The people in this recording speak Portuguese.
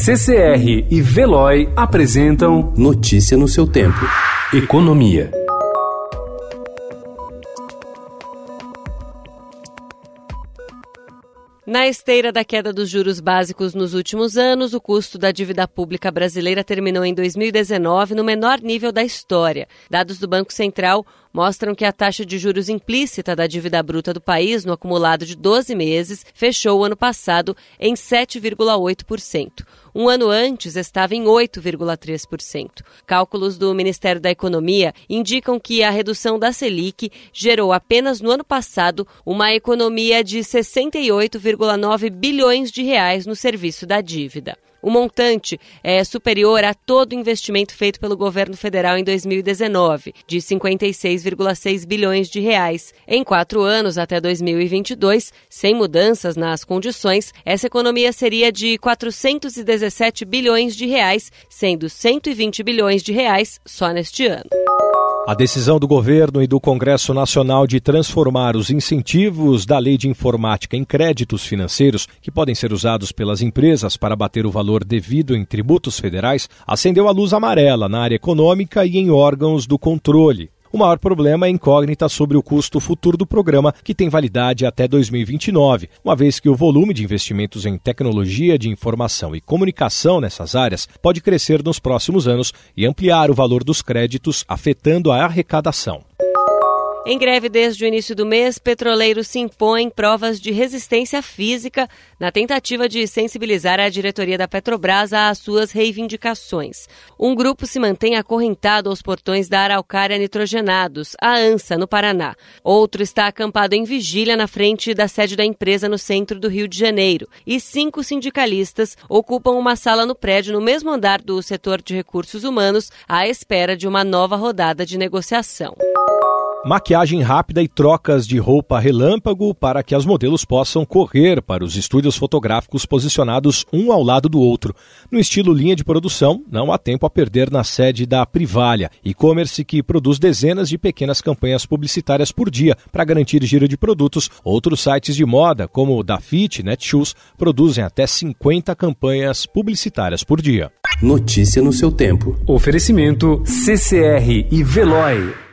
CCR e Veloy apresentam Notícia no seu tempo. Economia. Na esteira da queda dos juros básicos nos últimos anos, o custo da dívida pública brasileira terminou em 2019 no menor nível da história. Dados do Banco Central mostram que a taxa de juros implícita da dívida bruta do país, no acumulado de 12 meses, fechou o ano passado em 7,8%. Um ano antes estava em 8,3%. Cálculos do Ministério da Economia indicam que a redução da Selic gerou apenas no ano passado uma economia de 68,9 bilhões de reais no serviço da dívida. O montante é superior a todo o investimento feito pelo governo federal em 2019, de 56,6 bilhões de reais. Em quatro anos, até 2022, sem mudanças nas condições, essa economia seria de 417 bilhões de reais, sendo 120 bilhões de reais só neste ano. A decisão do governo e do Congresso Nacional de transformar os incentivos da Lei de Informática em créditos financeiros, que podem ser usados pelas empresas para bater o valor devido em tributos federais, acendeu a luz amarela na área econômica e em órgãos do controle. O maior problema é a incógnita sobre o custo futuro do programa, que tem validade até 2029, uma vez que o volume de investimentos em tecnologia de informação e comunicação nessas áreas pode crescer nos próximos anos e ampliar o valor dos créditos, afetando a arrecadação. Em greve desde o início do mês, petroleiros se impõem provas de resistência física na tentativa de sensibilizar a diretoria da Petrobras às suas reivindicações. Um grupo se mantém acorrentado aos portões da Araucária Nitrogenados, a ANSA, no Paraná. Outro está acampado em vigília na frente da sede da empresa no centro do Rio de Janeiro. E cinco sindicalistas ocupam uma sala no prédio no mesmo andar do setor de recursos humanos à espera de uma nova rodada de negociação maquiagem rápida e trocas de roupa relâmpago para que as modelos possam correr para os estúdios fotográficos posicionados um ao lado do outro. No estilo linha de produção, não há tempo a perder na sede da Privalha, e-commerce que produz dezenas de pequenas campanhas publicitárias por dia para garantir giro de produtos. Outros sites de moda, como o da Fit, Netshoes, produzem até 50 campanhas publicitárias por dia. Notícia no seu tempo. Oferecimento CCR e Veloy.